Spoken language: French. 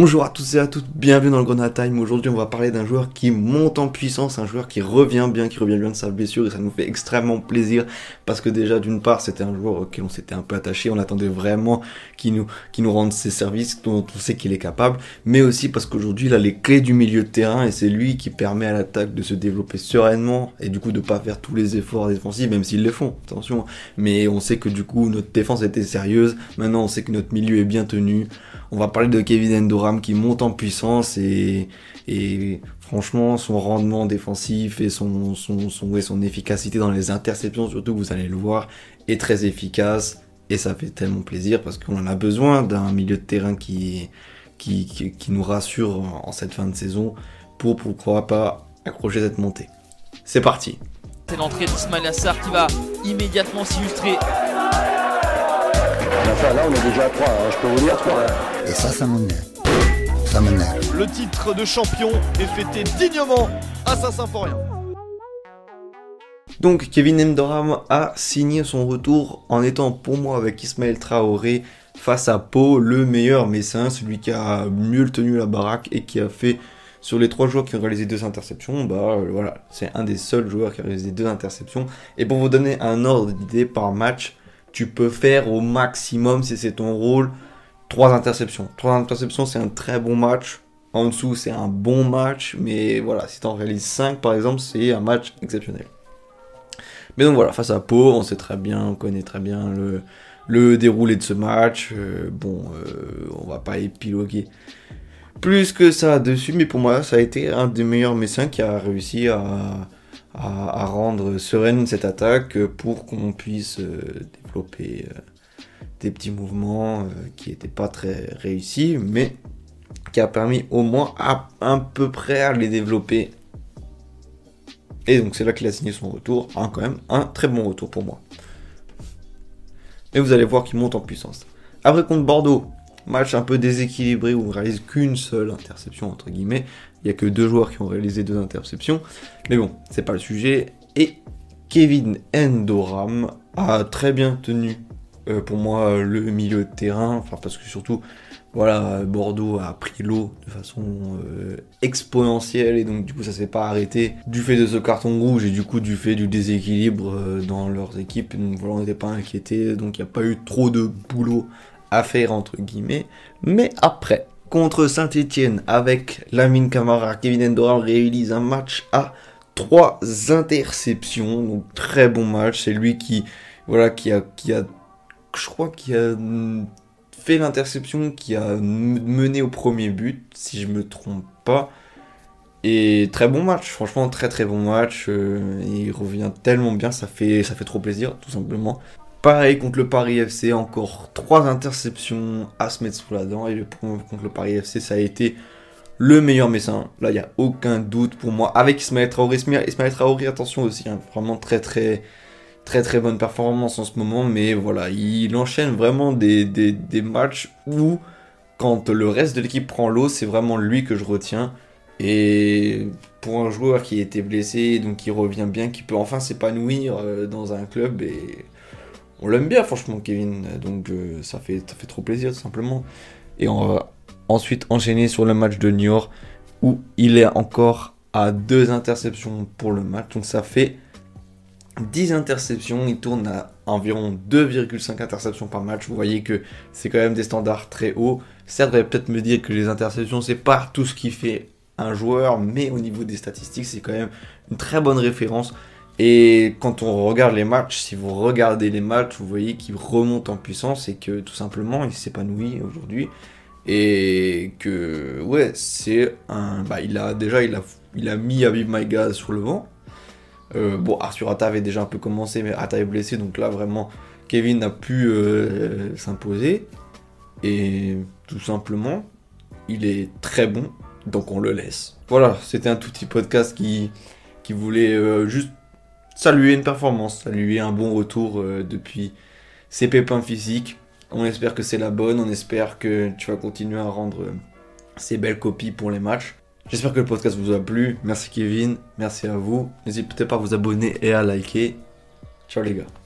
Bonjour à tous et à toutes, bienvenue dans le Grenade Time. Aujourd'hui, on va parler d'un joueur qui monte en puissance, un joueur qui revient bien, qui revient bien de sa blessure et ça nous fait extrêmement plaisir parce que déjà, d'une part, c'était un joueur auquel on s'était un peu attaché, on attendait vraiment qu'il nous, rende ses services dont on sait qu'il est capable, mais aussi parce qu'aujourd'hui, il a les clés du milieu de terrain et c'est lui qui permet à l'attaque de se développer sereinement et du coup de pas faire tous les efforts défensifs, même s'ils les font, attention. Mais on sait que du coup, notre défense était sérieuse, maintenant on sait que notre milieu est bien tenu. On va parler de Kevin Endoram qui monte en puissance et, franchement son rendement défensif et son, efficacité dans les interceptions, surtout vous allez le voir, est très efficace et ça fait tellement plaisir parce qu'on a besoin d'un milieu de terrain qui, nous rassure en cette fin de saison pour pourquoi pas accrocher cette montée. C'est parti. C'est l'entrée d'Ismail Assar qui va immédiatement s'illustrer Enfin, là, on est déjà à 3, hein, je peux vous dire 3. Et ça, ça m'énerve. Ça m'énerve. Le titre de champion est fêté dignement à Saint-Symphorien. Donc, Kevin Endoram a signé son retour en étant pour moi avec Ismaël Traoré face à Pau, le meilleur messin, celui qui a mieux tenu la baraque et qui a fait sur les trois joueurs qui ont réalisé deux interceptions, bah voilà, c'est un des seuls joueurs qui a réalisé deux interceptions. Et pour vous donner un ordre d'idée par match, tu peux faire au maximum, si c'est ton rôle, 3 interceptions. 3 interceptions, c'est un très bon match. En dessous, c'est un bon match. Mais voilà, si tu en réalises 5, par exemple, c'est un match exceptionnel. Mais donc voilà, face à Pau, on sait très bien, on connaît très bien le, le déroulé de ce match. Euh, bon, euh, on va pas épiloguer plus que ça dessus, mais pour moi, ça a été un des meilleurs messins qui a réussi à, à, rendre sereine cette attaque pour qu'on puisse euh, développer euh, des petits mouvements euh, qui n'étaient pas très réussis, mais qui a permis au moins à un peu près à les développer. Et donc c'est là qu'il a signé son retour, quand même un très bon retour pour moi. Et vous allez voir qu'il monte en puissance. Après contre Bordeaux, match un peu déséquilibré où on réalise qu'une seule interception entre guillemets. Il n'y a que deux joueurs qui ont réalisé deux interceptions. Mais bon, c'est pas le sujet. Et Kevin Endoram a très bien tenu euh, pour moi le milieu de terrain. Enfin parce que surtout, voilà, Bordeaux a pris l'eau de façon euh, exponentielle et donc du coup ça s'est pas arrêté du fait de ce carton rouge et du coup du fait du déséquilibre euh, dans leurs équipes. Donc voilà, on n'était pas inquiété, donc il n'y a pas eu trop de boulot à faire entre guillemets. Mais après, contre Saint-Etienne avec Lamine Camara, Kevin Endoram réalise un match à trois interceptions, donc très bon match. C'est lui qui, voilà, qui a, qui a, je crois, qui a fait l'interception, qui a mené au premier but, si je me trompe pas. Et très bon match, franchement très très bon match. Euh, il revient tellement bien, ça fait, ça fait trop plaisir, tout simplement. Pareil contre le Paris FC, encore trois interceptions à se mettre sous la dent. Et le contre le Paris FC, ça a été le meilleur messin. Là, il n'y a aucun doute pour moi. Avec Ismaël Traoré. Ismaël Traoré, attention aussi, hein, vraiment très très très très bonne performance en ce moment. Mais voilà, il enchaîne vraiment des, des, des matchs où, quand le reste de l'équipe prend l'eau, c'est vraiment lui que je retiens. Et pour un joueur qui était blessé, donc qui revient bien, qui peut enfin s'épanouir euh, dans un club et on l'aime bien, franchement, Kevin. Donc euh, ça, fait, ça fait trop plaisir, tout simplement. Et on va ensuite enchaîner sur le match de York où il est encore à deux interceptions pour le match. Donc ça fait 10 interceptions. Il tourne à environ 2,5 interceptions par match. Vous voyez que c'est quand même des standards très hauts. Certes, vous allez peut-être me dire que les interceptions, c'est pas tout ce qui fait un joueur, mais au niveau des statistiques, c'est quand même une très bonne référence. Et quand on regarde les matchs, si vous regardez les matchs, vous voyez qu'il remonte en puissance et que tout simplement il s'épanouit aujourd'hui. Et que, ouais, c'est un. Bah, il a déjà il a, il a mis Abib Maïga sur le vent. Euh, bon, Arthur Atta avait déjà un peu commencé, mais Atta est blessé, donc là vraiment, Kevin n'a pu euh, s'imposer. Et tout simplement, il est très bon, donc on le laisse. Voilà, c'était un tout petit podcast qui, qui voulait euh, juste saluer une performance, saluer un bon retour euh, depuis ses pépins physiques. On espère que c'est la bonne, on espère que tu vas continuer à rendre euh, ces belles copies pour les matchs. J'espère que le podcast vous a plu. Merci Kevin, merci à vous. N'hésitez pas à vous abonner et à liker. Ciao les gars.